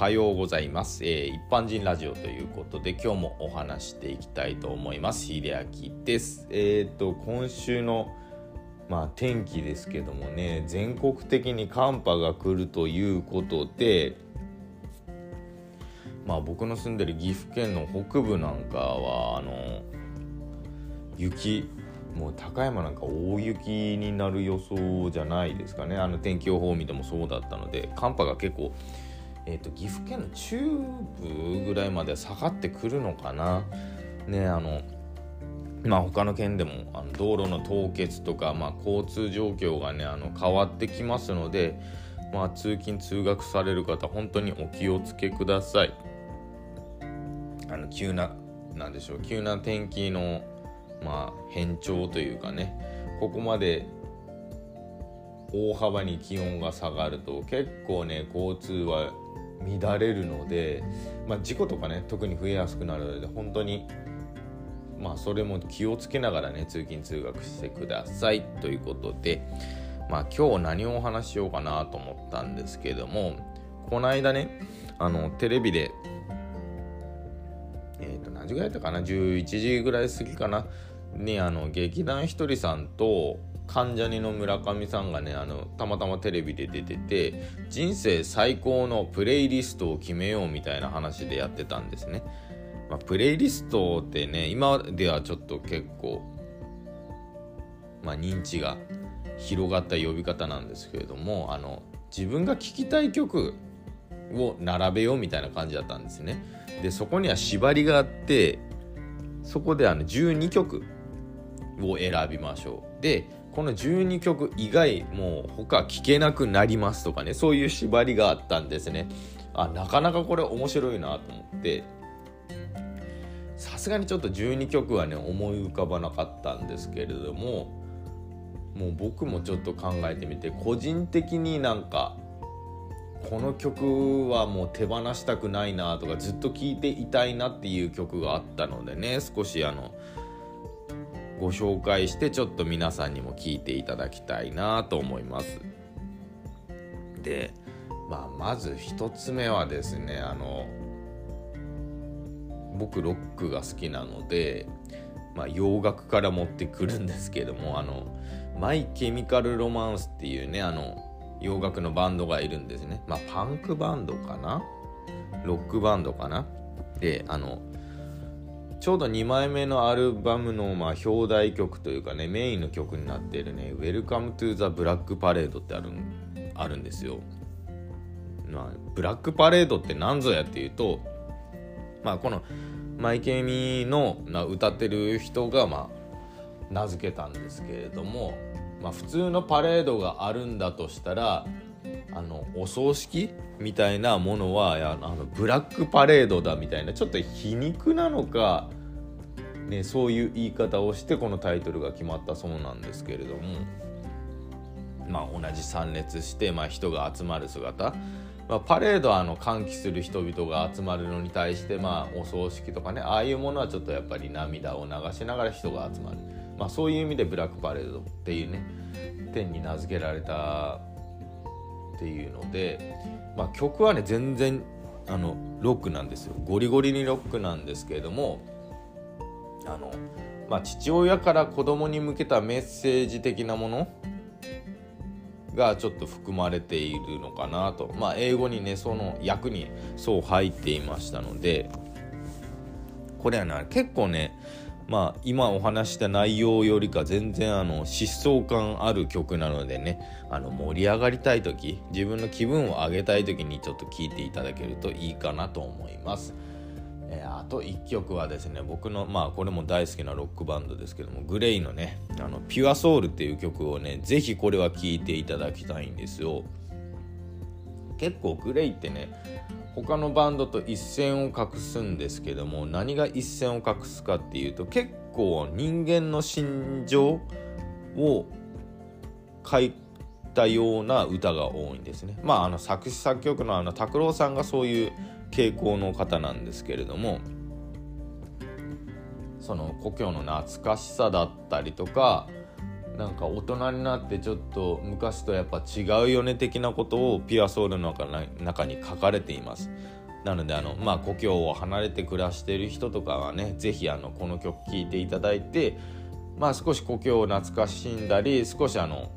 はようございます、えー、一般人ラジオということで今日もお話していきたいと思います。秀明です。えっ、と今週のまあ天気ですけどもね全国的に寒波が来るということでまあ僕の住んでる岐阜県の北部なんかはあの雪もう高山なんか大雪になる予想じゃないですかね。あの天気予報を見てもそうだったので寒波が結構、えーと、岐阜県の中部ぐらいまで下がってくるのかな。ねあのまあ他の県でもあの道路の凍結とか、まあ、交通状況がねあの変わってきますので、まあ、通勤通学される方本当にお気をつけください。あの急ななんでしょう急な天気のまあ変調というかねここまで大幅に気温が下がると結構ね交通は乱れるので、まあ、事故とかね特に増えやすくなるので本当にまあそれも気をつけながらね通勤通学してください。ということでまあ今日何をお話ししようかなと思ったんですけどもこの間ねあのテレビでえっ、ー、と何時ぐらいだったかな11時ぐらい過ぎかなにあの劇団ひとりさんと関ジャニの村上さんがねあのたまたまテレビで出てて人生最高のプレイリストを決めようみたいな話でやってたんですね。まあ、プレイリストってね今ではちょっと結構、まあ、認知が広がった呼び方なんですけれどもあの自分が聴きたい曲を並べようみたいな感じだったんですね。でそこには縛りがあってそこであの12曲を選びましょう。でこの12曲以外もう他聴けなくなりますとかねそういう縛りがあったんですね。あなかなかこれ面白いなと思ってさすがにちょっと12曲はね思い浮かばなかったんですけれどももう僕もちょっと考えてみて個人的になんかこの曲はもう手放したくないなとかずっと聴いていたいなっていう曲があったのでね少しあのご紹介してちょっと皆さんにも聴いていただきたいなと思います。で、まあ、まず1つ目はですねあの僕ロックが好きなので、まあ、洋楽から持ってくるんですけどもあのマイ・ケミカル・ロマンスっていうねあの洋楽のバンドがいるんですね。まあ、パンクバンドかな？ロックバンドかな？で、あの、ちょうど2枚目のアルバムの、まあ、表題曲というかね、メインの曲になっているね、Welcome to the Black Parade ってあるあるんですよ。まあ、ブラックパレードって何ぞやっていうと、まあ、このマイケミの歌ってる人が、まあ、名付けたんですけれども、まあ、普通のパレードがあるんだとしたらあのお葬式みたいなものはあのブラックパレードだみたいなちょっと皮肉なのか、ね、そういう言い方をしてこのタイトルが決まったそうなんですけれども、まあ、同じ参列して、まあ、人が集まる姿、まあ、パレードはあの歓喜する人々が集まるのに対して、まあ、お葬式とかねああいうものはちょっとやっぱり涙を流しながら人が集まる。まあ、そういう意味でブラックパレードっていうね点に名付けられたっていうので、まあ、曲はね全然あのロックなんですよ。ゴリゴリにロックなんですけれどもあの、まあ、父親から子供に向けたメッセージ的なものがちょっと含まれているのかなと。まあ英語にねその役にそう入っていましたのでこれはね結構ねまあ今お話した内容よりか全然あの疾走感ある曲なのでねあの盛り上がりたい時自分の気分を上げたい時にちょっと聴いていただけるといいかなと思います。えー、あと1曲はですね僕のまあこれも大好きなロックバンドですけどもグレイのね「あのピュアソウルっていう曲をね是非これは聴いていただきたいんですよ。結構グレイってね他のバンドと一線を画すんですけども何が一線を画すかっていうと結構人間の心情を書いたような歌が多いんですね。まああの作詞作曲のあの拓郎さんがそういう傾向の方なんですけれどもその故郷の懐かしさだったりとかなんか大人になってちょっと昔とやっぱ違うよね的なことをピュアソウルの中に書かれています。なのであの、まあ、故郷を離れて暮らしている人とかはね是非この曲聴いていただいて、まあ、少し故郷を懐かしんだり少しあの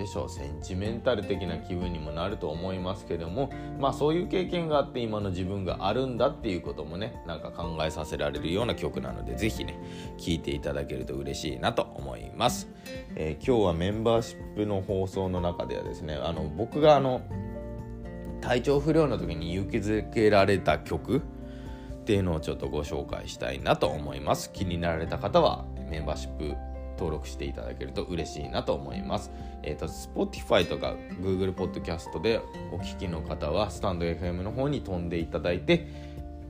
でしょう。センチメンタル的な気分にもなると思いますけどもまあそういう経験があって今の自分があるんだっていうこともねなんか考えさせられるような曲なので是非ね聴いていただけると嬉しいなと思います、えー、今日はメンバーシップの放送の中ではですねあの僕があの体調不良の時に勇気づけられた曲っていうのをちょっとご紹介したいなと思います。気になられた方はメンバーシップ登録していただけると嬉しいなと思います。えっ、ー、と、Spotify とか Google Podcast でお聞きの方は、スタンド FM の方に飛んでいただいて、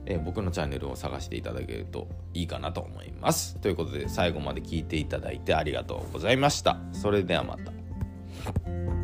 えー、僕のチャンネルを探していただけるといいかなと思います。ということで、最後まで聞いていただいてありがとうございました。それではまた。